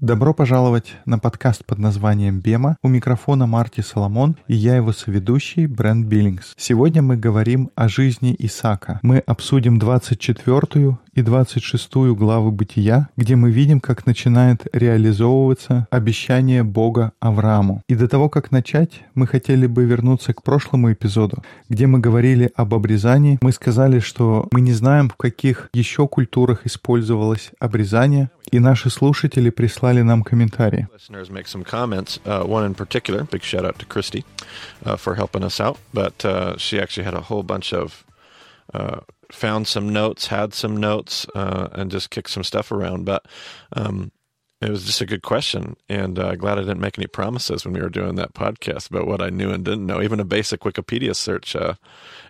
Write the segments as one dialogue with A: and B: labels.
A: Добро пожаловать на подкаст под названием «Бема». У микрофона Марти Соломон и я его соведущий Брент Биллингс. Сегодня мы говорим о жизни Исаака. Мы обсудим 24 и 26 главы Бытия, где мы видим, как начинает реализовываться обещание Бога Аврааму. И до того, как начать, мы хотели бы вернуться к прошлому эпизоду, где мы говорили об обрезании. Мы сказали, что мы не знаем, в каких еще культурах использовалось обрезание, и наши слушатели прислали нам комментарии.
B: Uh, found some notes, had some notes, uh, and just kicked some stuff around. But um, it was just a good question, and uh, glad I didn't make any promises when we were doing that podcast about what I knew and didn't know. Even a basic Wikipedia search uh,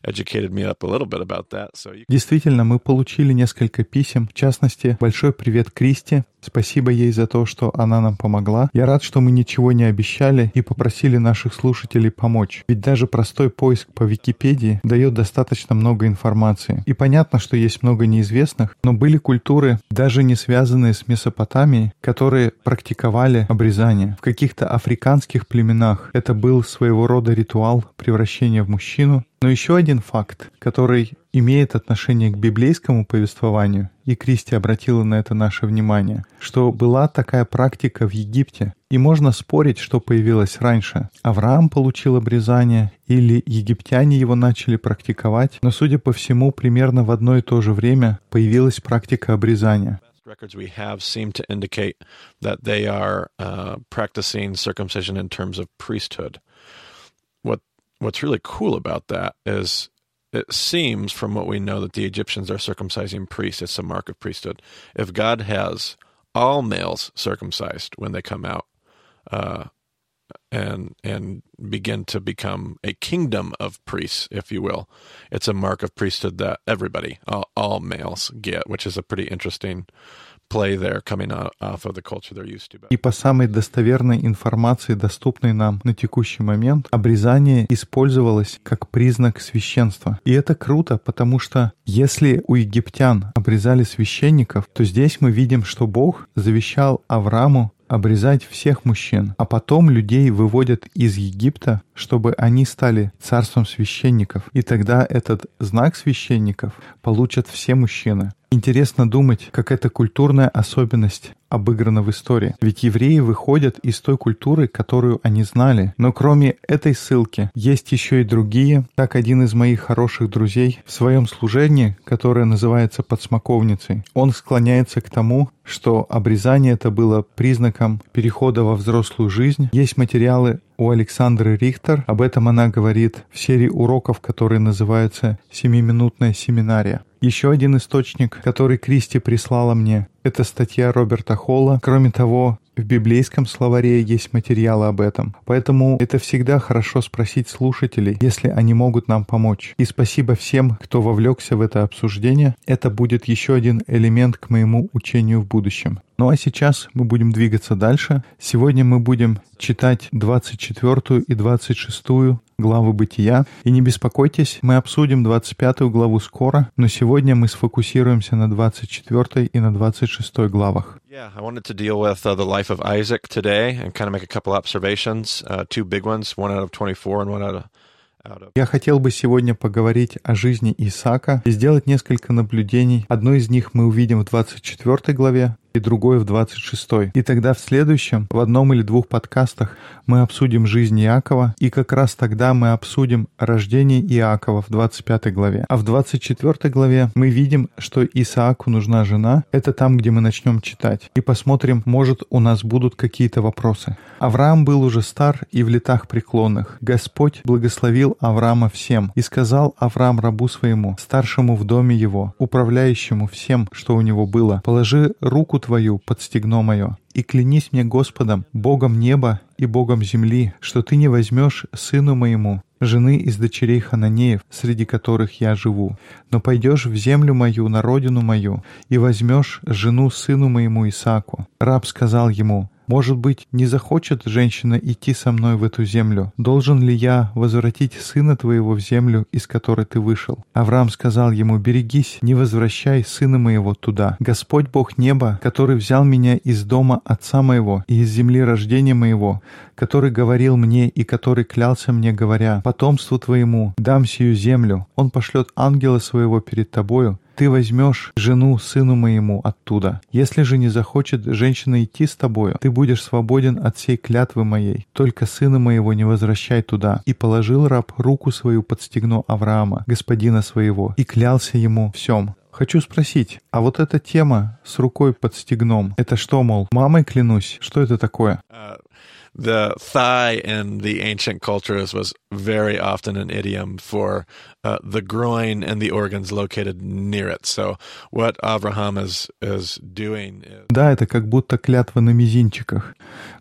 B: educated me up a little bit about that. So you
A: Действительно, мы получили несколько писем. В частности, большой привет Кристи. Спасибо ей за то, что она нам помогла. Я рад, что мы ничего не обещали и попросили наших слушателей помочь. Ведь даже простой поиск по Википедии дает достаточно много информации. И понятно, что есть много неизвестных, но были культуры, даже не связанные с Месопотамией, которые практиковали обрезание. В каких-то африканских племенах это был своего рода ритуал превращения в мужчину, но еще один факт, который имеет отношение к библейскому повествованию, и Кристи обратила на это наше внимание, что была такая практика в Египте, и можно спорить, что появилось раньше. Авраам получил обрезание или египтяне его начали практиковать, но, судя по всему, примерно в одно и то же время появилась практика обрезания.
B: Records we have seem to indicate that they are uh, practicing circumcision in terms of priesthood. What what's really cool about that is it seems from what we know that the Egyptians are circumcising priests. It's a mark of priesthood. If God has all males circumcised when they come out, uh, and and begin to become a kingdom of priests, if you will. It's a mark of priesthood that everybody, all, all males, get, which is a pretty interesting play there coming out, off of the culture they're used to.
A: И по самой достоверной информации, доступной нам на текущий момент, обрезание использовалось как признак священства. И это круто, потому что если у египтян обрезали священников, то здесь мы видим, что Бог завещал Аврааму обрезать всех мужчин, а потом людей выводят из Египта, чтобы они стали царством священников. И тогда этот знак священников получат все мужчины. Интересно думать, как эта культурная особенность обыграна в истории. Ведь евреи выходят из той культуры, которую они знали. Но кроме этой ссылки, есть еще и другие. Так один из моих хороших друзей в своем служении, которое называется подсмоковницей, он склоняется к тому, что обрезание это было признаком перехода во взрослую жизнь. Есть материалы у Александры Рихтер. Об этом она говорит в серии уроков, которые называются «Семиминутная семинария». Еще один источник, который Кристи прислала мне, это статья Роберта Холла. Кроме того, в библейском словаре есть материалы об этом. Поэтому это всегда хорошо спросить слушателей, если они могут нам помочь. И спасибо всем, кто вовлекся в это обсуждение. Это будет еще один элемент к моему учению в будущем. Ну а сейчас мы будем двигаться дальше. Сегодня мы будем читать 24 и 26 главы Бытия. И не беспокойтесь, мы обсудим 25 главу скоро, но сегодня мы сфокусируемся на 24 и на 26 главах.
B: Yeah, I wanted to deal with uh, the life of Isaac today and kind of make a couple observations, uh, two big ones, one out of 24 and one out of
A: Я хотел бы сегодня поговорить о жизни Исаака и сделать несколько наблюдений. Одно из них мы увидим в 24 главе, и другое в 26. И тогда в следующем, в одном или двух подкастах, мы обсудим жизнь Иакова, и как раз тогда мы обсудим рождение Иакова в 25 главе. А в 24 главе мы видим, что Исааку нужна жена. Это там, где мы начнем читать. И посмотрим, может, у нас будут какие-то вопросы. Авраам был уже стар и в летах преклонных. Господь благословил Авраама всем и сказал Авраам рабу своему, старшему в доме его, управляющему всем, что у него было, положи руку твою под стегно мое, и клянись мне Господом, Богом неба и Богом земли, что ты не возьмешь сыну моему жены из дочерей Хананеев, среди которых я живу, но пойдешь в землю мою, на родину мою, и возьмешь жену сыну моему Исааку. Раб сказал ему, Может быть, не захочет женщина идти со мной в эту землю? Должен ли я возвратить сына твоего в землю, из которой ты вышел?» Авраам сказал ему, «Берегись, не возвращай сына моего туда. Господь Бог неба, который взял меня из дома отца моего и из земли рождения моего, который говорил мне и который клялся мне, говоря, «Потомству твоему дам сию землю, он пошлет ангела своего перед тобою, ты возьмешь жену сыну моему оттуда. Если же не захочет женщина идти с тобою, ты будешь свободен от всей клятвы моей. Только сына моего не возвращай туда. И положил раб руку свою под стегно Авраама, господина своего, и клялся ему всем. Хочу спросить, а вот эта тема с рукой под стегном, это что, мол, мамой клянусь? Что это такое?
B: Uh, the thigh in the ancient cultures was very often an idiom for uh, the groin and the organs located near it. So what Abraham is is doing. Is...
A: Да, это как будто клятва на мизинчиках.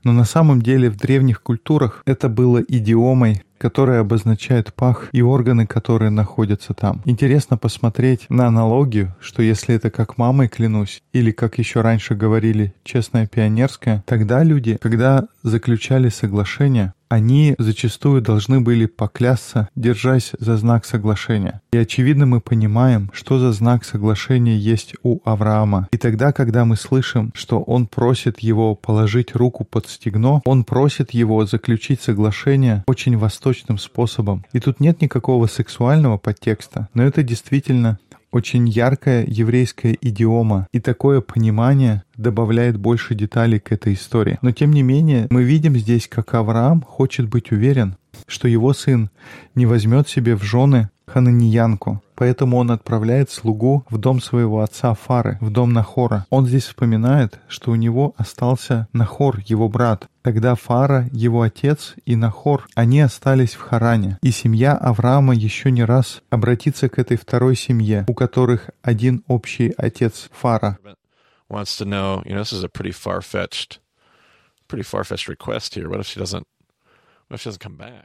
A: Но на самом деле в древних культурах это было идиомой, которая обозначает пах и органы, которые находятся там. Интересно посмотреть на аналогию, что если это как мамой клянусь, или как еще раньше говорили, честная пионерская, тогда люди, когда заключали соглашение, они зачастую должны были поклясться, держась за знак соглашения. И очевидно мы понимаем, что за знак соглашения есть у Авраама. И тогда, когда мы слышим, что он просит его положить руку под стегно, он просит его заключить соглашение очень восточным способом. И тут нет никакого сексуального подтекста, но это действительно очень яркая еврейская идиома, и такое понимание добавляет больше деталей к этой истории. Но тем не менее, мы видим здесь, как Авраам хочет быть уверен, что его сын не возьмет себе в жены хананиянку, поэтому он отправляет слугу в дом своего отца Фары, в дом Нахора. Он здесь вспоминает, что у него остался Нахор, его брат. Тогда Фара, его отец и Нахор, они остались в Харане. И семья Авраама еще не раз обратится к этой второй семье, у которых один общий отец Фара.
B: Pretty far-fetched request here. What if she doesn't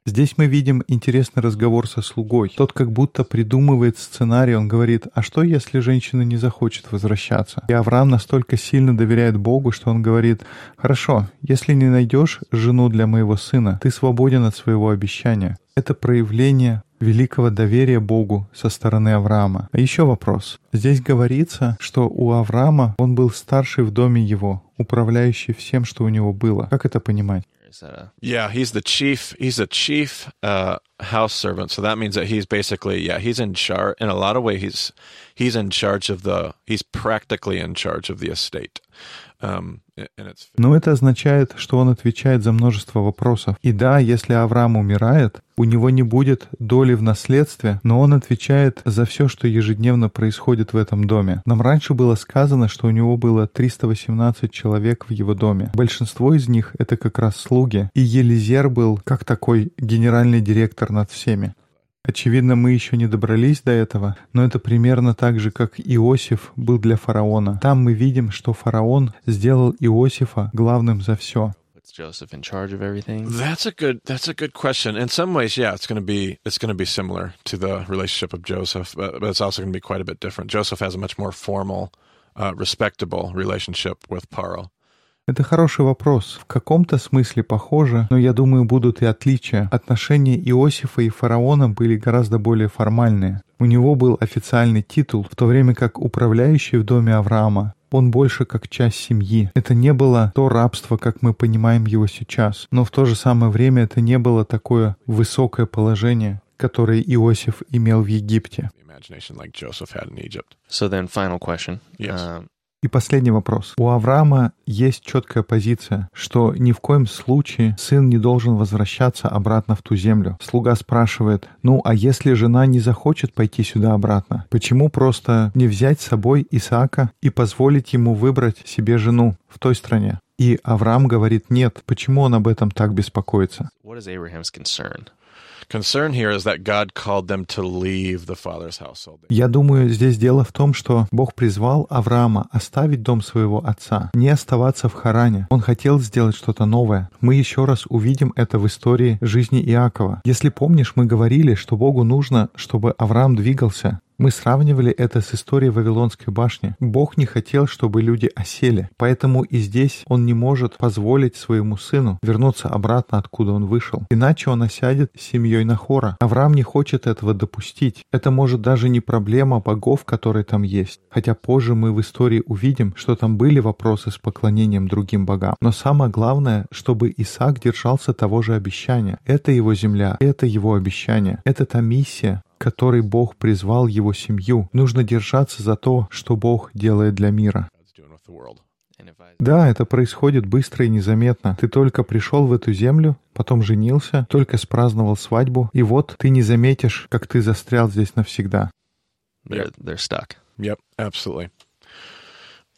A: Здесь мы видим интересный разговор со слугой. Тот как будто придумывает сценарий, он говорит, а что если женщина не захочет возвращаться? И Авраам настолько сильно доверяет Богу, что он говорит, хорошо, если не найдешь жену для моего сына, ты свободен от своего обещания. Это проявление великого доверия Богу со стороны Авраама. А еще вопрос. Здесь говорится, что у Авраама он был старший в доме его, управляющий всем, что у него было. Как это понимать?
B: Is that a? Yeah, he's the chief. He's a chief uh, house servant. So that means that he's basically yeah he's in charge. In a lot of ways, he's he's in charge of the. He's practically in charge of the estate. Um,
A: Но это означает, что он отвечает за множество вопросов. И да, если Авраам умирает, у него не будет доли в наследстве, но он отвечает за все, что ежедневно происходит в этом доме. Нам раньше было сказано, что у него было 318 человек в его доме. Большинство из них — это как раз слуги. И Елизер был как такой генеральный директор над всеми. Очевидно, мы еще не добрались до этого, но это примерно так же, как Иосиф был для фараона. Там мы видим, что фараон сделал Иосифа главным за все.
B: Joseph in charge of everything? That's a good that's a good question. In some ways, yeah, it's going to be it's going to be similar to the relationship of Joseph, but, but it's also going to be quite a bit different. Joseph has a much more formal, uh, respectable relationship with Paro.
A: Это хороший вопрос. В каком-то смысле похоже, но я думаю, будут и отличия. Отношения Иосифа и фараона были гораздо более формальные. У него был официальный титул, в то время как управляющий в доме Авраама он больше как часть семьи. Это не было то рабство, как мы понимаем его сейчас, но в то же самое время это не было такое высокое положение, которое Иосиф имел в Египте.
C: So then, final question. Yes.
A: Um, и последний вопрос. У Авраама есть четкая позиция, что ни в коем случае сын не должен возвращаться обратно в ту землю. Слуга спрашивает, ну а если жена не захочет пойти сюда обратно, почему просто не взять с собой Исаака и позволить ему выбрать себе жену в той стране? И Авраам говорит нет. Почему он об этом так беспокоится? Я думаю, здесь дело в том, что Бог призвал Авраама оставить дом своего отца, не оставаться в Харане. Он хотел сделать что-то новое. Мы еще раз увидим это в истории жизни Иакова. Если помнишь, мы говорили, что Богу нужно, чтобы Авраам двигался, Мы сравнивали это с историей Вавилонской башни. Бог не хотел, чтобы люди осели, поэтому и здесь он не может позволить своему сыну вернуться обратно, откуда он вышел. Иначе он осядет с семьей Нахора. Авраам не хочет этого допустить. Это может даже не проблема богов, которые там есть. Хотя позже мы в истории увидим, что там были вопросы с поклонением другим богам. Но самое главное, чтобы Исаак держался того же обещания. Это его земля, это его обещание. Это та миссия, которой Бог призвал его семью. Нужно держаться за то, что Бог делает для мира. Да, это происходит быстро и незаметно. Ты только пришел в эту землю, потом женился, только спраздновал свадьбу, и вот ты не заметишь, как ты застрял здесь навсегда.
C: They're, they're stuck.
B: Yep, absolutely.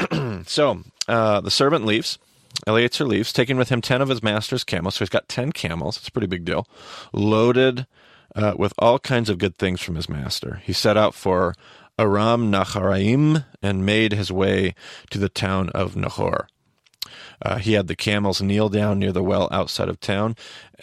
B: so uh, the servant leaves. Eleazar leaves, taking with him 10 of his master's camels. So he's got 10 camels. It's a pretty big deal. Loaded uh, with all kinds of good things from his master. He set out for Aram Naharaim and made his way to the town of Nahor. Uh, he had the camels kneel down near the well outside of town.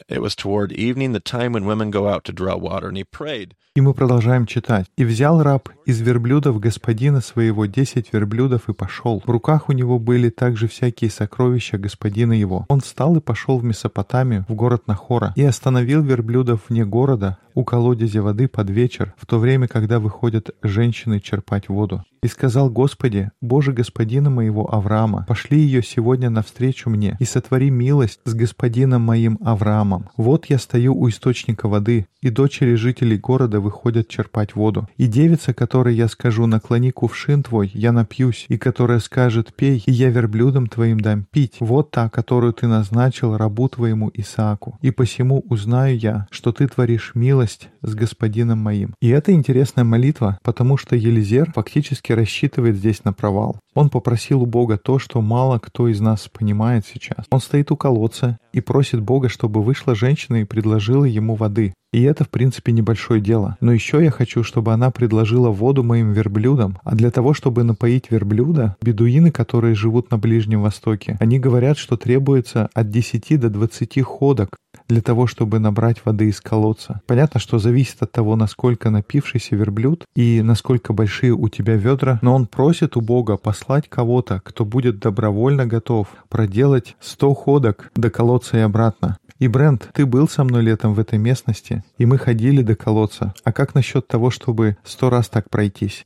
B: It was toward evening, the time when women go out to draw water, and he prayed.
A: И мы продолжаем читать. «И взял раб из верблюдов господина своего десять верблюдов и пошел. В руках у него были также всякие сокровища господина его. Он встал и пошел в Месопотамию, в город Нахора, и остановил верблюдов вне города, у колодезя воды под вечер, в то время, когда выходят женщины черпать воду. И сказал Господи, Боже господина моего Авраама, пошли ее сегодня навстречу мне и сотвори милость с господином моим Авраамом. Вот я стою у источника воды, и дочери жителей города выходят черпать воду. И девица, которой я скажу, наклони кувшин твой, я напьюсь, и которая скажет, пей, и я верблюдам твоим дам пить. Вот та, которую ты назначил рабу твоему Исааку. И посему узнаю я, что ты творишь милость с господином моим. И это интересная молитва, потому что Елизер фактически рассчитывает здесь на провал. Он попросил у Бога то, что мало кто из нас понимает сейчас. Он стоит у колодца и просит Бога, чтобы вышла женщина и предложила ему воды. И это, в принципе, небольшое дело. Но еще я хочу, чтобы она предложила воду моим верблюдам. А для того, чтобы напоить верблюда, бедуины, которые живут на Ближнем Востоке, они говорят, что требуется от 10 до 20 ходок для того, чтобы набрать воды из колодца. Понятно, что зависит от того, насколько напившийся верблюд и насколько большие у тебя ведра, но он просит у Бога послать кого-то, кто будет добровольно готов проделать 100 ходок до колодца и обратно. И, Брент, ты был со мной летом в этой местности, и мы ходили до колодца. А как насчет того, чтобы сто раз так пройтись?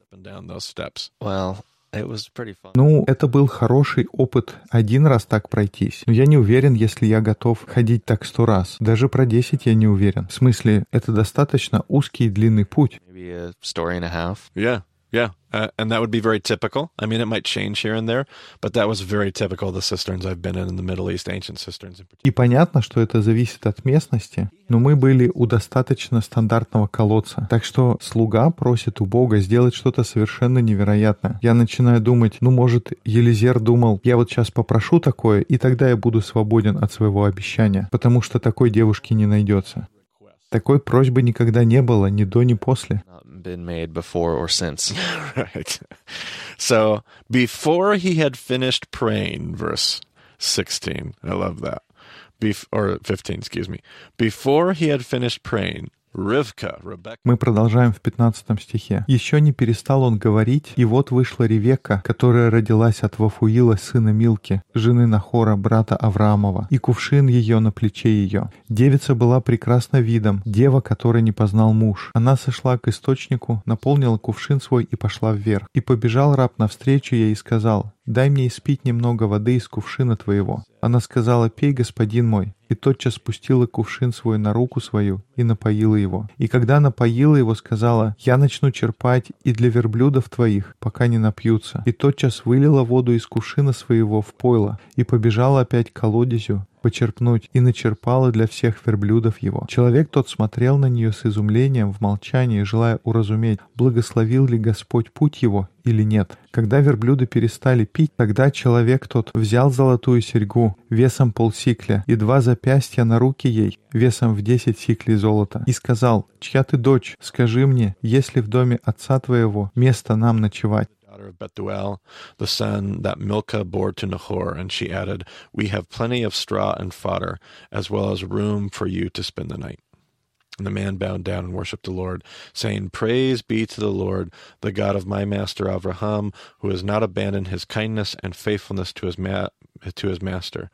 C: Well, it was pretty fun.
A: Ну, это был хороший опыт один раз так пройтись. Но я не уверен, если я готов ходить так сто раз. Даже про десять я не уверен. В смысле, это достаточно узкий и длинный путь.
B: Yeah, yeah. Uh, and that would be very typical. I mean, it might change here and there, but that was very typical of the cisterns I've been in in the Middle East, ancient cisterns in particular.
A: И понятно, что это зависит от местности, но мы были у достаточно стандартного колодца. Так что слуга просит у Бога сделать что-то совершенно невероятное. Я начинаю думать, ну, может, Елизер думал, я вот сейчас попрошу такое, и тогда я буду свободен от своего обещания, потому что такой девушки не найдется. Такой просьбы никогда не было ни до, ни после.
C: Been made before or since.
B: right. So before he had finished praying, verse 16, I love that. Bef- or 15, excuse me. Before he had finished praying,
A: Мы продолжаем в 15 стихе. «Еще не перестал он говорить, и вот вышла Ревекка, которая родилась от Вафуила, сына Милки, жены Нахора, брата Авраамова, и кувшин ее на плече ее. Девица была прекрасна видом, дева, которой не познал муж. Она сошла к источнику, наполнила кувшин свой и пошла вверх. И побежал раб навстречу ей и сказал, «Дай мне испить немного воды из кувшина твоего». Она сказала, «Пей, господин мой». И тотчас спустила кувшин свой на руку свою и напоила его. И когда напоила его, сказала, «Я начну черпать и для верблюдов твоих, пока не напьются». И тотчас вылила воду из кувшина своего в пойло и побежала опять к колодезю, почерпнуть, и начерпала для всех верблюдов его. Человек тот смотрел на нее с изумлением в молчании, желая уразуметь, благословил ли Господь путь его или нет. Когда верблюды перестали пить, тогда человек тот взял золотую серьгу весом полсикля и два запястья на руки ей весом в десять сиклей золота и сказал, «Чья ты дочь? Скажи мне, есть ли в доме отца твоего место нам ночевать?»
B: daughter of Bethuel, the son that Milcah bore to Nahor. And she added, We have plenty of straw and fodder, as well as room for you to spend the night. And the man bowed down and worshipped the Lord, saying, Praise be to the Lord, the God of my master Avraham, who has not abandoned his kindness and faithfulness to his, ma- to his master.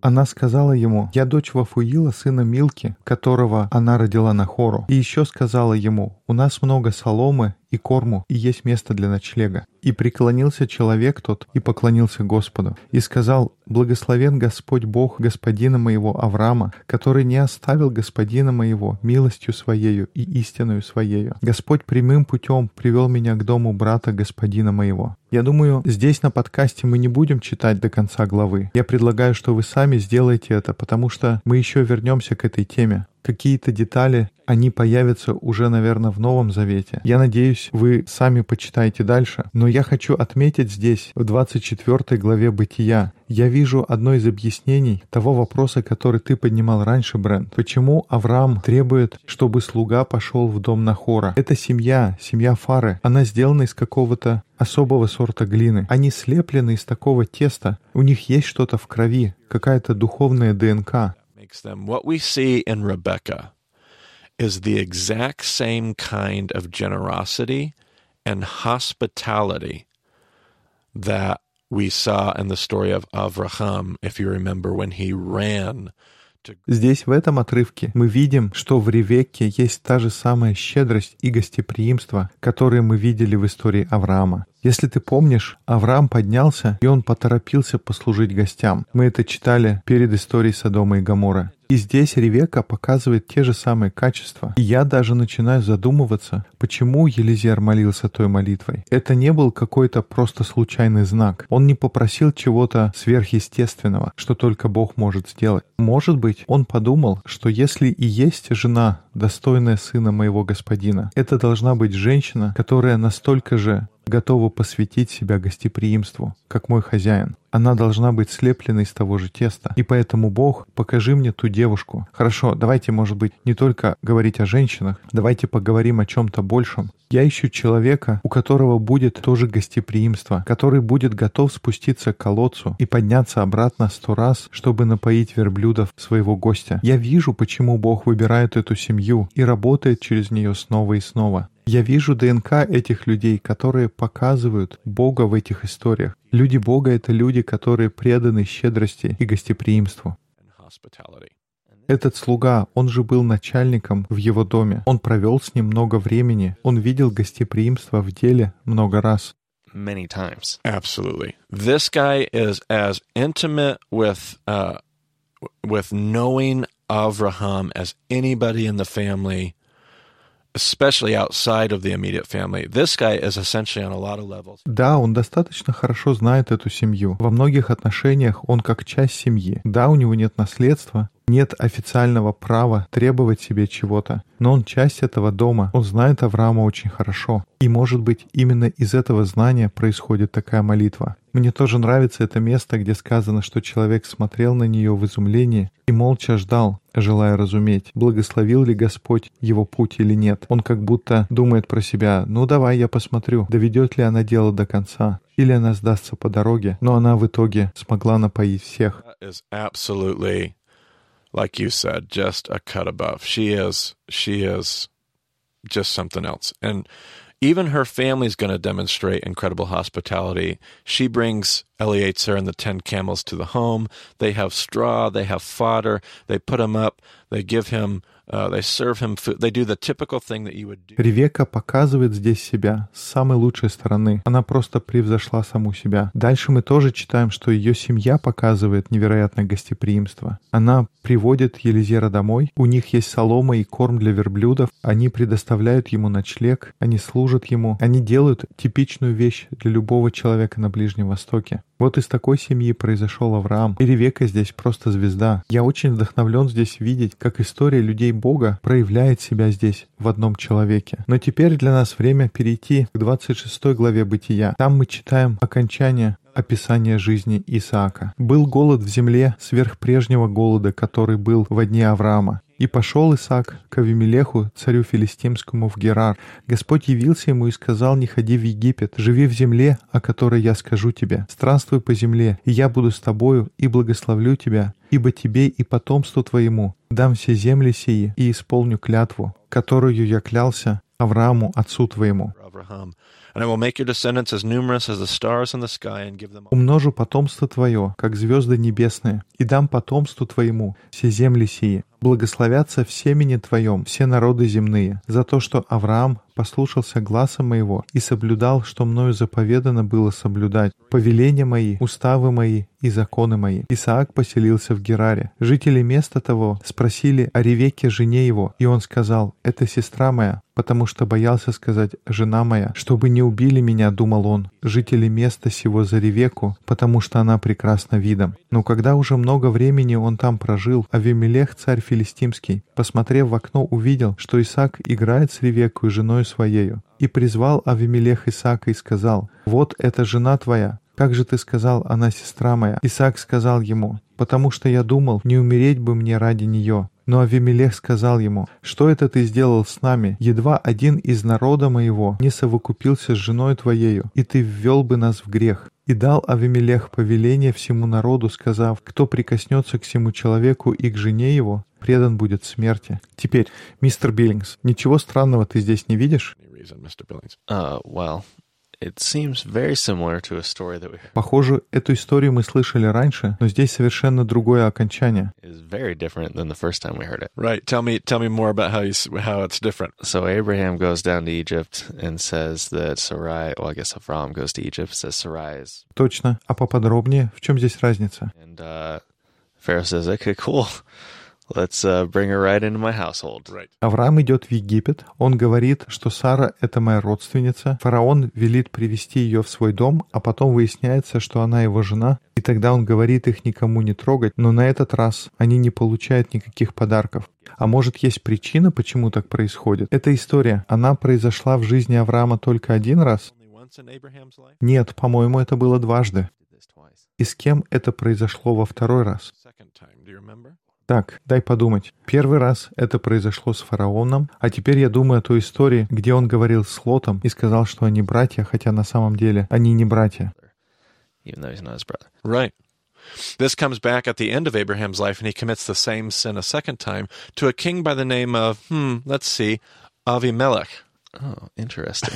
A: Она сказала ему, «Я дочь Вафуила, сына Милки, которого она родила на Хору». И еще сказала ему, «У нас много соломы и корму, и есть место для ночлега». И преклонился человек тот и поклонился Господу, и сказал, «Благословен Господь Бог господина моего Авраама, который не оставил господина моего милостью своею и истинную своею. Господь прямым путем привел меня к дому брата господина моего». Я думаю, здесь на подкасте мы не будем читать до конца главы. Я предлагаю, что вы сами сделаете это, потому что мы еще вернемся к этой теме какие-то детали, они появятся уже, наверное, в Новом Завете. Я надеюсь, вы сами почитаете дальше. Но я хочу отметить здесь, в 24 главе Бытия, я вижу одно из объяснений того вопроса, который ты поднимал раньше, Брент. Почему Авраам требует, чтобы слуга пошел в дом Нахора? Это семья, семья Фары. Она сделана из какого-то особого сорта глины. Они слеплены из такого теста. У них есть что-то в крови, какая-то духовная ДНК
B: makes them. What we see in Rebecca is the exact same kind of generosity and hospitality that we saw in the story of Avraham, if you remember, when he ran
A: Здесь, в этом отрывке, мы видим, что в Ревекке есть та же самая щедрость и гостеприимство, которые мы видели в истории Авраама. Если ты помнишь, Авраам поднялся, и он поторопился послужить гостям. Мы это читали перед историей Содома и Гамора. И здесь Ревека показывает те же самые качества. И я даже начинаю задумываться, почему Елизер молился той молитвой. Это не был какой-то просто случайный знак. Он не попросил чего-то сверхъестественного, что только Бог может сделать. Может быть, он подумал, что если и есть жена, достойная сына моего господина, это должна быть женщина, которая настолько же готова посвятить себя гостеприимству, как мой хозяин. Она должна быть слеплена из того же теста. И поэтому, Бог, покажи мне ту девушку. Хорошо, давайте, может быть, не только говорить о женщинах, давайте поговорим о чем-то большем. Я ищу человека, у которого будет тоже гостеприимство, который будет готов спуститься к колодцу и подняться обратно сто раз, чтобы напоить верблюдов своего гостя. Я вижу, почему Бог выбирает эту семью и работает через нее снова и снова. Я вижу ДНК этих людей, которые показывают Бога в этих историях. Люди Бога — это люди, которые преданы щедрости и гостеприимству. Этот слуга, он же был начальником в его доме. Он провел с ним много времени. Он видел гостеприимство в деле много раз.
C: Many times.
B: Absolutely. This guy is as intimate with uh, with knowing Avraham as anybody in the family especially outside of the immediate family. This guy is essentially on a lot of levels.
A: Да, он достаточно хорошо знает эту семью. Во многих отношениях он как часть семьи. Да, у него нет наследства, нет официального права требовать себе чего-то, но он часть этого дома, он знает Авраама очень хорошо. И, может быть, именно из этого знания происходит такая молитва. Мне тоже нравится это место, где сказано, что человек смотрел на нее в изумлении и молча ждал, желая разуметь, благословил ли Господь его путь или нет. Он как будто думает про себя, ну давай я посмотрю, доведет ли она дело до конца, или она сдастся по дороге, но она в итоге смогла напоить всех
B: like you said, just a cut above. She is she is just something else. And even her family's going to demonstrate incredible hospitality. She brings Eleazar and the ten camels to the home. They have straw, they have fodder, they put him up, they give him
A: Ревека показывает здесь себя с самой лучшей стороны. Она просто превзошла саму себя. Дальше мы тоже читаем, что ее семья показывает невероятное гостеприимство. Она приводит Елизера домой. У них есть солома и корм для верблюдов. Они предоставляют ему ночлег. Они служат ему. Они делают типичную вещь для любого человека на Ближнем Востоке. Вот из такой семьи произошел Авраам. И Ревека здесь просто звезда. Я очень вдохновлен здесь видеть, как история людей Бога проявляет себя здесь в одном человеке. Но теперь для нас время перейти к 26 главе Бытия. Там мы читаем окончание описание жизни Исаака. «Был голод в земле сверх прежнего голода, который был в дни Авраама. И пошел Исаак к Авимелеху, царю филистимскому, в Герар. Господь явился ему и сказал, не ходи в Египет, живи в земле, о которой я скажу тебе. Странствуй по земле, и я буду с тобою, и благословлю тебя, ибо тебе и потомству твоему дам все земли сии и исполню клятву, которую я клялся Аврааму, отцу твоему. Умножу потомство твое, как звезды небесные, и дам потомству твоему все земли сии. Благословятся в семени твоем все народы земные, за то, что Авраам послушался гласа моего и соблюдал, что мною заповедано было соблюдать, повеления мои, уставы мои и законы мои. Исаак поселился в Гераре. Жители места того спросили о Ревеке, жене его, и он сказал, «Это сестра моя», потому что боялся сказать «жена моя», чтобы не убили меня, думал он, жители места сего за Ревеку, потому что она прекрасна видом. Но когда уже много времени он там прожил, Авимелех, царь филистимский, посмотрев в окно, увидел, что Исаак играет с Ревекой, женой своею. И призвал Авимелех Исаака и сказал, «Вот эта жена твоя, как же ты сказал, она сестра моя?» Исаак сказал ему, «Потому что я думал, не умереть бы мне ради нее». Но Авимелех сказал ему, «Что это ты сделал с нами? Едва один из народа моего не совокупился с женой твоею, и ты ввел бы нас в грех». И дал Авимелех повеление всему народу, сказав, «Кто прикоснется к всему человеку и к жене его, предан будет смерти». Теперь, мистер Биллингс, ничего странного ты здесь не видишь?
C: Uh.
A: Похоже, эту историю мы слышали раньше, но здесь совершенно другое окончание.
C: It's very different than the first time we heard it.
B: Right. Tell me, tell me more about how you, how it's different.
C: So Abraham goes down to Egypt and says that Sarai, well, I guess Avram goes to Egypt, says Sarai is.
A: Точно. А поподробнее, в чем здесь разница?
C: And uh, Pharaoh says, okay, cool. Let's uh, bring her right into my household.
B: Right.
A: Авраам идет в Египет. Он говорит, что Сара — это моя родственница. Фараон велит привести ее в свой дом, а потом выясняется, что она его жена. И тогда он говорит их никому не трогать, но на этот раз они не получают никаких подарков. А может, есть причина, почему так происходит? Эта история, она произошла в жизни Авраама только один раз? Нет, по-моему, это было дважды. И с кем это произошло во второй раз? Так, дай подумать. Первый раз это произошло с фараоном, а теперь я думаю о той истории, где он говорил с Лотом и сказал, что они братья, хотя на самом деле они не братья.
C: Even though he's not his brother.
B: Right. This comes back at the end of Abraham's life, and he commits the same sin a second time to a king by the name of, hmm, let's see, Avimelech.
C: Oh, interesting.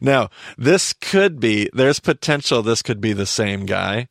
B: now, this could be, there's potential this could be the same guy.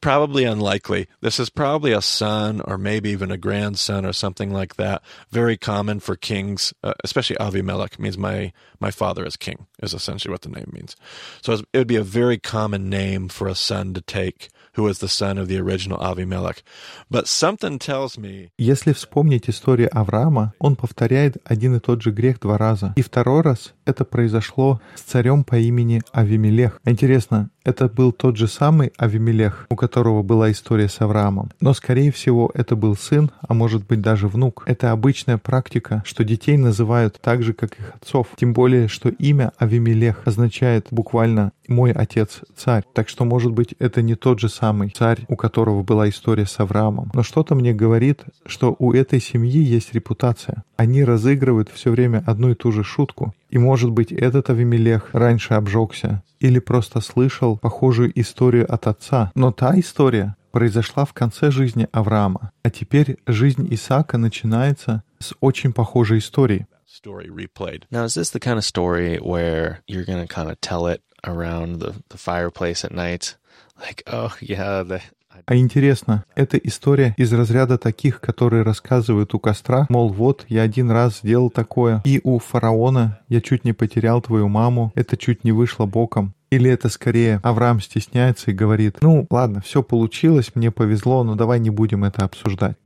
B: probably unlikely. This is probably a son or maybe even a grandson or something like that. Very common for kings, uh, especially Avimelech means my my father is king is essentially what the name means. So it would be a very common name for a son to take who was the son of the original Avimelech. But something tells me...
A: Если вспомнить историю Авраама, он повторяет один и тот же грех два раза. И второй раз это произошло с царем по имени Авимелех. Интересно, это был тот же самый Авимелех, у которого была история с Авраамом. Но, скорее всего, это был сын, а может быть даже внук. Это обычная практика, что детей называют так же, как их отцов. Тем более, что имя Авимелех означает буквально «мой отец царь». Так что, может быть, это не тот же самый царь, у которого была история с Авраамом. Но что-то мне говорит, что у этой семьи есть репутация. Они разыгрывают все время одну и ту же шутку. И, может быть, этот Авимелех раньше обжегся или просто слышал похожую историю от отца. Но та история произошла в конце жизни Авраама. А теперь жизнь Исаака начинается с очень похожей истории.
C: Now, is this the kind of story where you're going to kind of tell it around the, the fireplace at night? Like, oh, yeah, the,
A: а интересно, это история из разряда таких, которые рассказывают у костра, мол, вот, я один раз сделал такое, и у фараона я чуть не потерял твою маму, это чуть не вышло боком. Или это скорее Авраам стесняется и говорит, ну ладно, все получилось, мне повезло, но давай не будем это обсуждать.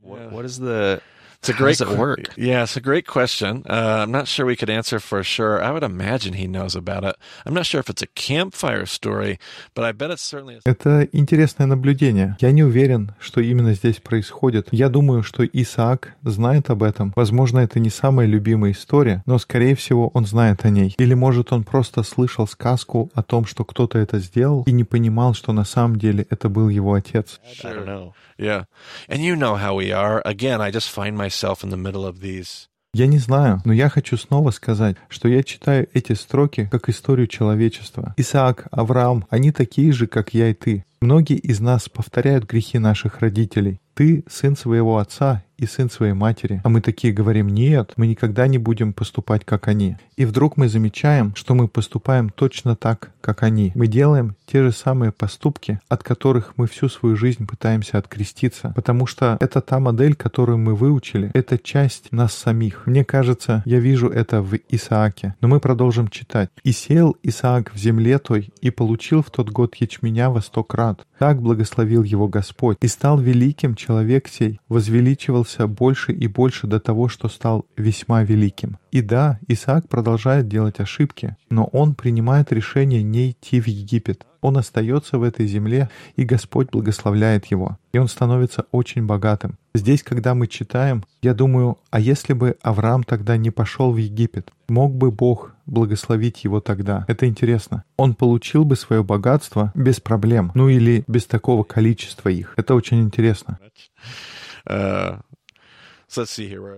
B: It's a great, How does it work? Yeah, it's a great question. Uh, I'm not sure we could answer for sure. I would imagine he knows about it. I'm not sure if it's a campfire story, but I bet it's certainly.
A: Это интересное наблюдение. Я не уверен, что именно здесь происходит. Я думаю, что Исаак знает об этом. Возможно, это не самая любимая история, но, скорее всего, он знает о ней. Или, может, он просто слышал сказку о том, что кто-то это сделал и не понимал, что на самом деле это был его отец.
C: I don't know.
B: Yeah. And you know how we are. Again, I just find myself in the middle of these.
A: Я не знаю, но я хочу снова сказать, что я читаю эти строки как историю человечества. Исаак, Авраам, они такие же, как я и ты. Многие из нас повторяют грехи наших родителей. Ты сын своего отца, и сын своей матери. А мы такие говорим, нет, мы никогда не будем поступать, как они. И вдруг мы замечаем, что мы поступаем точно так, как они. Мы делаем те же самые поступки, от которых мы всю свою жизнь пытаемся откреститься, потому что это та модель, которую мы выучили, это часть нас самих. Мне кажется, я вижу это в Исааке. Но мы продолжим читать. «И сел Исаак в земле той, и получил в тот год ячменя во сто крат. Так благословил его Господь. И стал великим человек сей, возвеличивался больше и больше до того, что стал весьма великим. И да, Исаак продолжает делать ошибки, но он принимает решение не идти в Египет. Он остается в этой земле, и Господь благословляет его. И он становится очень богатым. Здесь, когда мы читаем, я думаю, а если бы Авраам тогда не пошел в Египет, мог бы Бог благословить его тогда? Это интересно. Он получил бы свое богатство без проблем, ну или без такого количества их. Это очень интересно.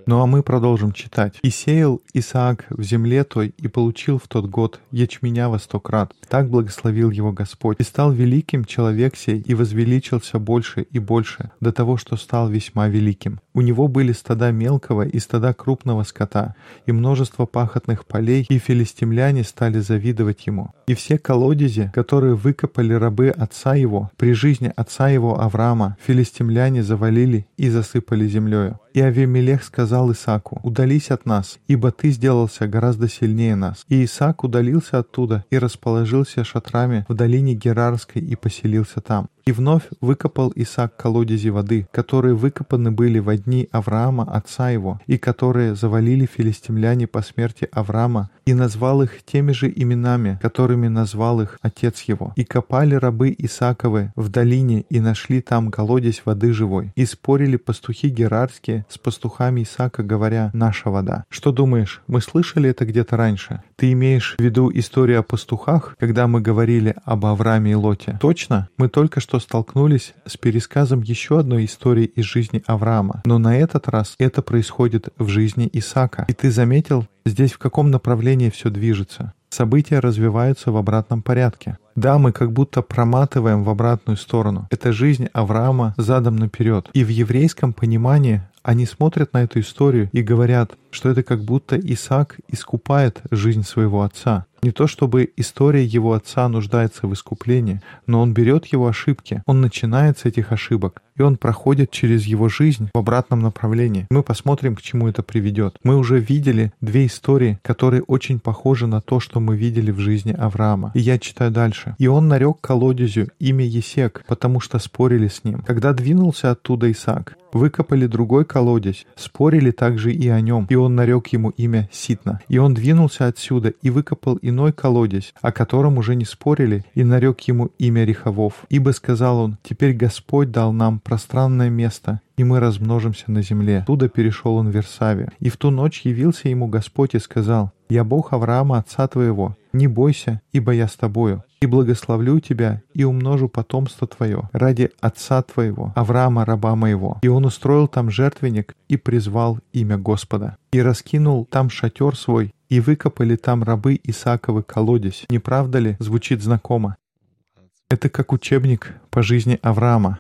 A: Ну а мы продолжим читать. «И сеял Исаак в земле той, и получил в тот год ячменя во сто крат. Так благословил его Господь. И стал великим человек сей, и возвеличился больше и больше, до того, что стал весьма великим. У него были стада мелкого и стада крупного скота, и множество пахотных полей, и филистимляне стали завидовать ему. И все колодези, которые выкопали рабы отца его, при жизни отца его Авраама, филистимляне завалили и засыпали землею. И Авимелех сказал Исаку, «Удались от нас, ибо ты сделался гораздо сильнее нас». И Исаак удалился оттуда и расположился шатрами в долине Герарской и поселился там. И вновь выкопал Исаак колодези воды, которые выкопаны были во дни Авраама, отца его, и которые завалили филистимляне по смерти Авраама, и назвал их теми же именами, которыми назвал их отец его. И копали рабы Исааковы в долине, и нашли там колодезь воды живой. И спорили пастухи герарские с пастухами Исаака, говоря, «Наша вода». Что думаешь, мы слышали это где-то раньше? Ты имеешь в виду историю о пастухах, когда мы говорили об Аврааме и Лоте? Точно? Мы только что столкнулись с пересказом еще одной истории из жизни Авраама. Но на этот раз это происходит в жизни Исаака. И ты заметил, здесь в каком направлении все движется? События развиваются в обратном порядке. Да, мы как будто проматываем в обратную сторону. Это жизнь Авраама задом наперед. И в еврейском понимании они смотрят на эту историю и говорят, что это как будто Исаак искупает жизнь своего отца. Не то чтобы история его отца нуждается в искуплении, но он берет его ошибки, он начинает с этих ошибок, и он проходит через его жизнь в обратном направлении. Мы посмотрим, к чему это приведет. Мы уже видели две истории, которые очень похожи на то, что мы видели в жизни Авраама. И я читаю дальше. «И он нарек колодезю имя Есек, потому что спорили с ним. Когда двинулся оттуда Исаак, выкопали другой колодец, спорили также и о нем, и он нарек ему имя Ситна. И он двинулся отсюда и выкопал иной колодец, о котором уже не спорили, и нарек ему имя Реховов. Ибо, сказал он, теперь Господь дал нам пространное место, и мы размножимся на земле. Туда перешел он в Версаве. И в ту ночь явился ему Господь и сказал, «Я Бог Авраама, отца твоего, не бойся, ибо я с тобою, и благословлю тебя, и умножу потомство твое ради отца твоего, Авраама, раба моего». И он устроил там жертвенник и призвал имя Господа. И раскинул там шатер свой, и выкопали там рабы Исааковы колодец. Не правда ли? Звучит знакомо. Это как учебник по жизни Авраама.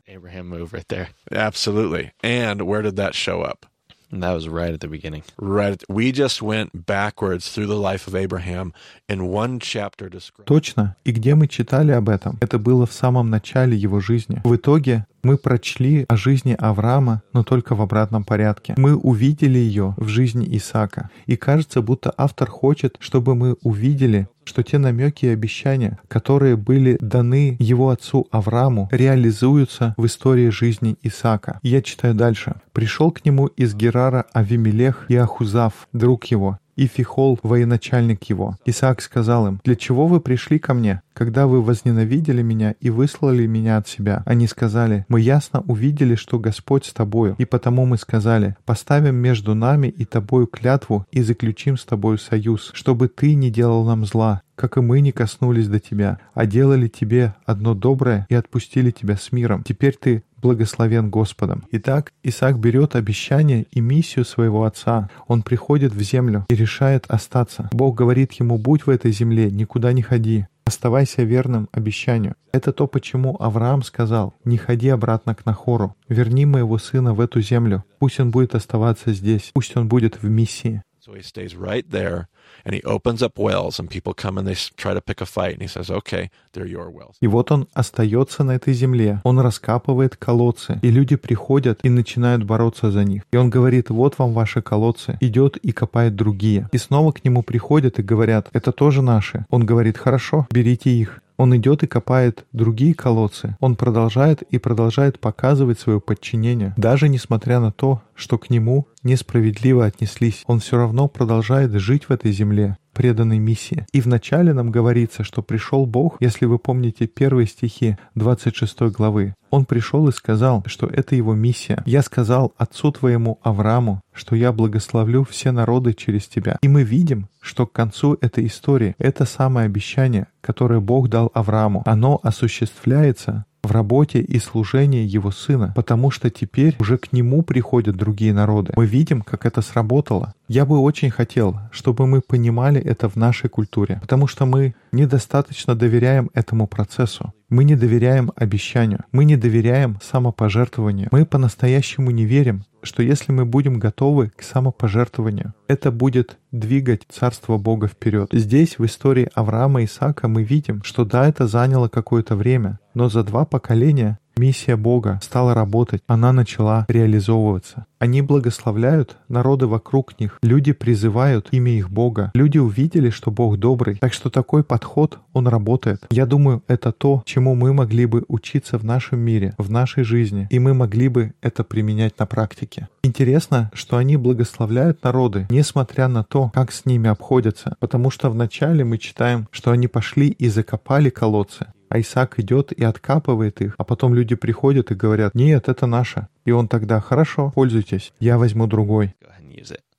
B: That
C: was right at the beginning.
B: Right. We just went backwards through the life of Abraham in one chapter described.
A: Точно. И где мы читали об этом? Это было в самом начале его жизни. В итоге мы прочли о жизни Авраама, но только в обратном порядке. Мы увидели ее в жизни Исаака. И кажется, будто автор хочет, чтобы мы увидели, что те намеки и обещания, которые были даны его отцу Аврааму, реализуются в истории жизни Исаака. Я читаю дальше. «Пришел к нему из Герара Авимелех и Ахузав, друг его, и Фихол, военачальник его. Исаак сказал им, «Для чего вы пришли ко мне, когда вы возненавидели меня и выслали меня от себя?» Они сказали, «Мы ясно увидели, что Господь с тобою, и потому мы сказали, поставим между нами и тобою клятву и заключим с тобою союз, чтобы ты не делал нам зла, как и мы не коснулись до тебя, а делали тебе одно доброе и отпустили тебя с миром. Теперь ты благословен Господом. Итак, Исаак берет обещание и миссию своего отца. Он приходит в землю и решает остаться. Бог говорит ему, будь в этой земле, никуда не ходи. Оставайся верным обещанию. Это то, почему Авраам сказал, «Не ходи обратно к Нахору, верни моего сына в эту землю, пусть он будет оставаться здесь, пусть он будет в миссии».
B: So he stays right there and he opens up wells and people come and they try to pick a fight and he says, okay, they're your wells.
A: И вот он остается на этой земле. Он раскапывает колодцы, и люди приходят и начинают бороться за них. И он говорит, вот вам ваши колодцы. Идет и копает другие. И снова к нему приходят и говорят, это тоже наши. Он говорит, хорошо, берите их. Он идет и копает другие колодцы. Он продолжает и продолжает показывать свое подчинение. Даже несмотря на то, что к нему несправедливо отнеслись, он все равно продолжает жить в этой земле, преданной миссии. И вначале нам говорится, что пришел Бог, если вы помните первые стихи 26 главы. Он пришел и сказал, что это его миссия. «Я сказал отцу твоему Аврааму, что я благословлю все народы через тебя». И мы видим, что к концу этой истории это самое обещание, которое Бог дал Аврааму, оно осуществляется в работе и служении его сына, потому что теперь уже к нему приходят другие народы. Мы видим, как это сработало. Я бы очень хотел, чтобы мы понимали это в нашей культуре, потому что мы недостаточно доверяем этому процессу. Мы не доверяем обещанию, мы не доверяем самопожертвованию. Мы по-настоящему не верим, что если мы будем готовы к самопожертвованию, это будет двигать Царство Бога вперед. Здесь, в истории Авраама и Исаака, мы видим, что да, это заняло какое-то время, но за два поколения Миссия Бога стала работать, она начала реализовываться. Они благословляют народы вокруг них, люди призывают имя их Бога, люди увидели, что Бог добрый, так что такой подход, он работает. Я думаю, это то, чему мы могли бы учиться в нашем мире, в нашей жизни, и мы могли бы это применять на практике. Интересно, что они благословляют народы, несмотря на то, как с ними обходятся, потому что вначале мы читаем, что они пошли и закопали колодцы, а Исаак идет и откапывает их, а потом люди приходят и говорят, нет, это наше. И он тогда, хорошо, пользуйтесь, я возьму другой.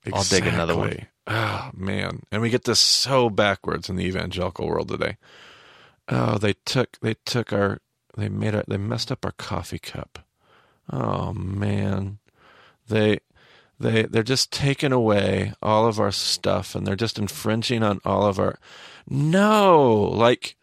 B: Exactly. Oh man, and we get this so backwards in the evangelical world today. Oh, they took they took our they made a, they messed up our coffee cup. Oh man, they they they're just taking away all of our stuff and they're just infringing on all of our. No, like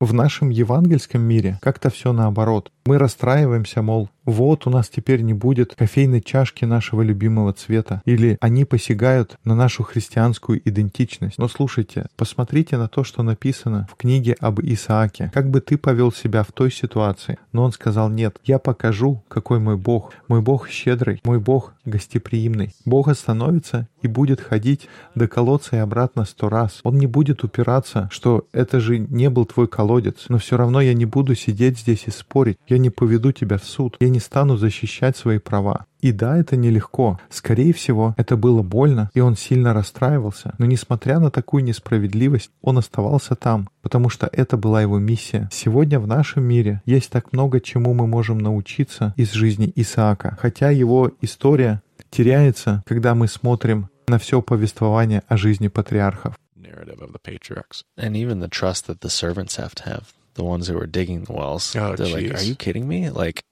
A: в нашем евангельском мире как-то все наоборот. Мы расстраиваемся, мол, вот у нас теперь не будет кофейной чашки нашего любимого цвета, или они посягают на нашу христианскую идентичность. Но слушайте, посмотрите на то, что написано в книге об Исааке. Как бы ты повел себя в той ситуации? Но он сказал, нет, я покажу, какой мой Бог. Мой Бог щедрый, мой Бог гостеприимный. Бог остановится и будет ходить до колодца и обратно сто раз. Он не будет упираться, что это же не был твой колодец, но все равно я не буду сидеть здесь и спорить. Я не поведу тебя в суд, я не стану защищать свои права. И да, это нелегко. Скорее всего, это было больно, и он сильно расстраивался. Но несмотря на такую несправедливость, он оставался там, потому что это была его миссия. Сегодня в нашем мире есть так много, чему мы можем научиться из жизни Исаака. Хотя его история теряется, когда мы смотрим на все повествование о жизни патриархов.
C: And even the trust that the servants have to have. the ones who are digging the wells. Oh, They're geez. like, "Are you kidding me? Like,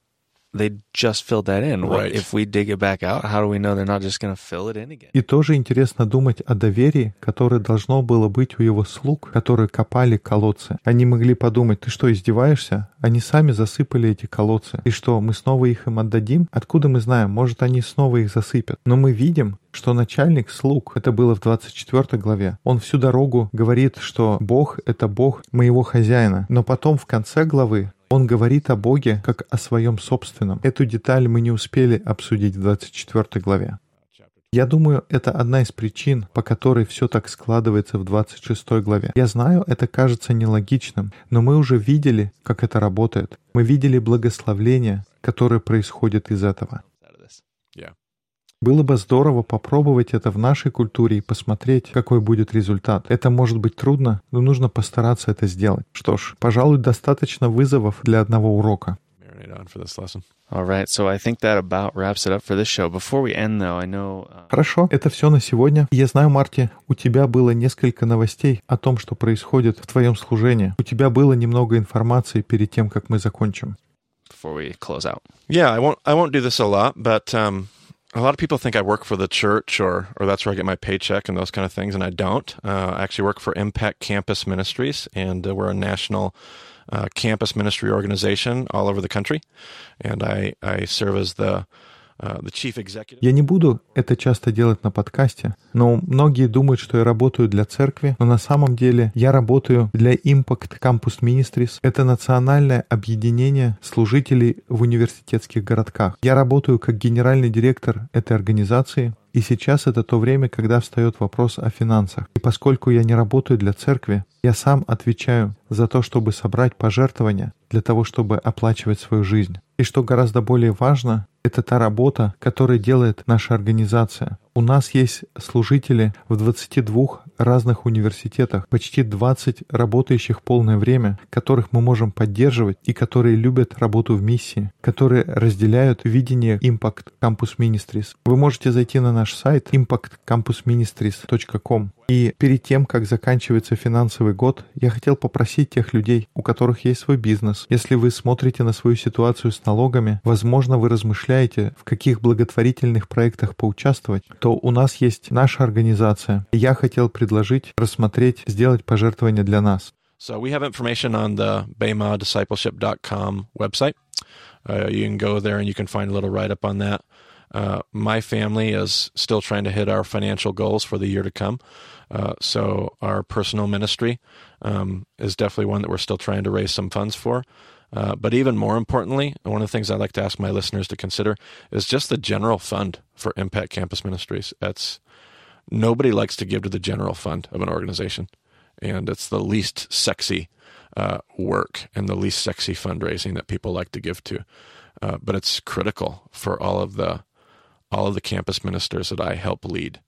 C: they just filled that in. Right. If we dig it back out, how do we know they're not just going to fill it in again?
A: И тоже интересно думать о доверии, которое должно было быть у его слуг, которые копали колодцы. Они могли подумать, ты что, издеваешься? Они сами засыпали эти колодцы. И что, мы снова их им отдадим? Откуда мы знаем? Может, они снова их засыпят. Но мы видим, что начальник слуг, это было в 24 главе, он всю дорогу говорит, что Бог — это Бог моего хозяина. Но потом в конце главы он говорит о Боге как о своем собственном. Эту деталь мы не успели обсудить в 24 главе. Я думаю, это одна из причин, по которой все так складывается в 26 главе. Я знаю, это кажется нелогичным, но мы уже видели, как это работает. Мы видели благословление, которое происходит из этого. Было бы здорово попробовать это в нашей культуре и посмотреть, какой будет результат. Это может быть трудно, но нужно постараться это сделать. Что ж, пожалуй, достаточно вызовов для одного урока. Хорошо, это все на сегодня. Я знаю, Марти, у тебя было несколько новостей о том, что происходит в твоем служении. У тебя было немного информации перед тем, как мы закончим.
C: Before we close out.
B: Yeah, I won't. I won't do this a lot, but um, a lot of people think I work for the church or or that's where I get my paycheck and those kind of things, and I don't. Uh, I actually work for Impact Campus Ministries, and uh, we're a national uh, campus ministry organization all over the country, and I I serve as the
A: я не буду это часто делать на подкасте, но многие думают, что я работаю для церкви, но на самом деле я работаю для Impact Campus Ministries. Это национальное объединение служителей в университетских городках. Я работаю как генеральный директор этой организации, и сейчас это то время, когда встает вопрос о финансах. И поскольку я не работаю для церкви, я сам отвечаю за то, чтобы собрать пожертвования для того, чтобы оплачивать свою жизнь. И что гораздо более важно, это та работа, которую делает наша организация. У нас есть служители в 22 разных университетах, почти 20 работающих полное время, которых мы можем поддерживать и которые любят работу в миссии, которые разделяют видение Impact Campus Ministries. Вы можете зайти на наш сайт impactcampusministries.com и перед тем, как заканчивается финансовый год, я хотел попросить тех людей, у которых есть свой бизнес, если вы смотрите на свою ситуацию с налогами, возможно, вы размышляете, в каких благотворительных проектах поучаствовать, то у нас есть наша организация. Я хотел предложить рассмотреть, сделать пожертвование для нас.
B: So we have information on the BEMAdiscipleship.com website. Uh, you can go there and you can find a little write up on that. Uh, my family is still trying to hit our financial goals for the year to come. Uh, so our personal ministry um, is definitely one that we're still trying to raise some funds for. Uh, but even more importantly, one of the things I like to ask my listeners to consider is just the general fund for Impact Campus Ministries. That's nobody likes to give to the general fund of an organization, and it's the least sexy uh, work and the least sexy fundraising that people like to give to. Uh, but it's critical for all of the all of the campus ministers that I help lead.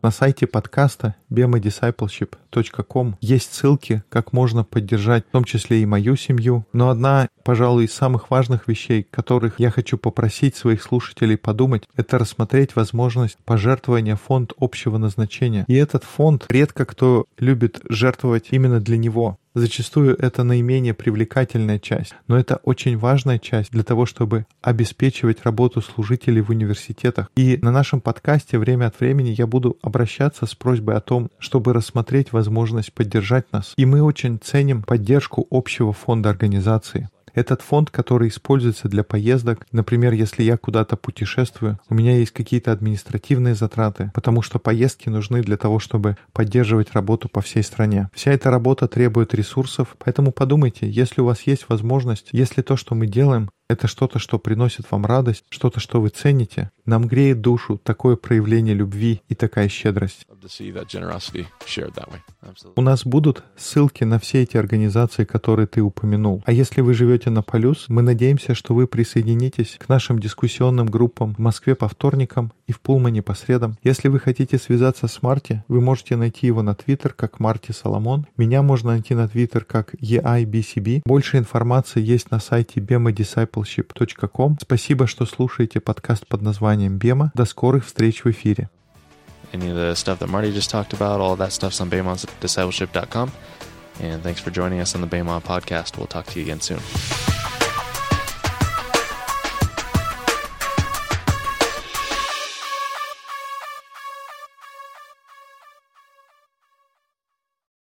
A: На сайте подкаста bemadiscipleship.com есть ссылки, как можно поддержать в том числе и мою семью. Но одна, пожалуй, из самых важных вещей, которых я хочу попросить своих слушателей подумать, это рассмотреть возможность пожертвования фонд общего назначения. И этот фонд редко кто любит жертвовать именно для него. Зачастую это наименее привлекательная часть, но это очень важная часть для того, чтобы обеспечивать работу служителей в университетах. И на нашем подкасте время от времени я буду обращаться с просьбой о том, чтобы рассмотреть возможность поддержать нас. И мы очень ценим поддержку общего фонда организации. Этот фонд, который используется для поездок, например, если я куда-то путешествую, у меня есть какие-то административные затраты, потому что поездки нужны для того, чтобы поддерживать работу по всей стране. Вся эта работа требует ресурсов, поэтому подумайте, если у вас есть возможность, если то, что мы делаем, это что-то, что приносит вам радость, что-то, что вы цените. Нам греет душу такое проявление любви и такая щедрость. У нас будут ссылки на все эти организации, которые ты упомянул. А если вы живете на Полюс, мы надеемся, что вы присоединитесь к нашим дискуссионным группам в Москве по вторникам и в Пулмане по средам. Если вы хотите связаться с Марти, вы можете найти его на Твиттер как Марти Соломон. Меня можно найти на Твиттер как EIBCB. Больше информации есть на сайте Bema Discipleship.com. Спасибо, что слушаете подкаст под названием «Бема». До скорых встреч в эфире.
C: Any of the stuff that Marty just talked about, all that stuff's on BEMAdiscipleship.com. And thanks for joining us on the BEMA podcast. We'll talk to you again soon.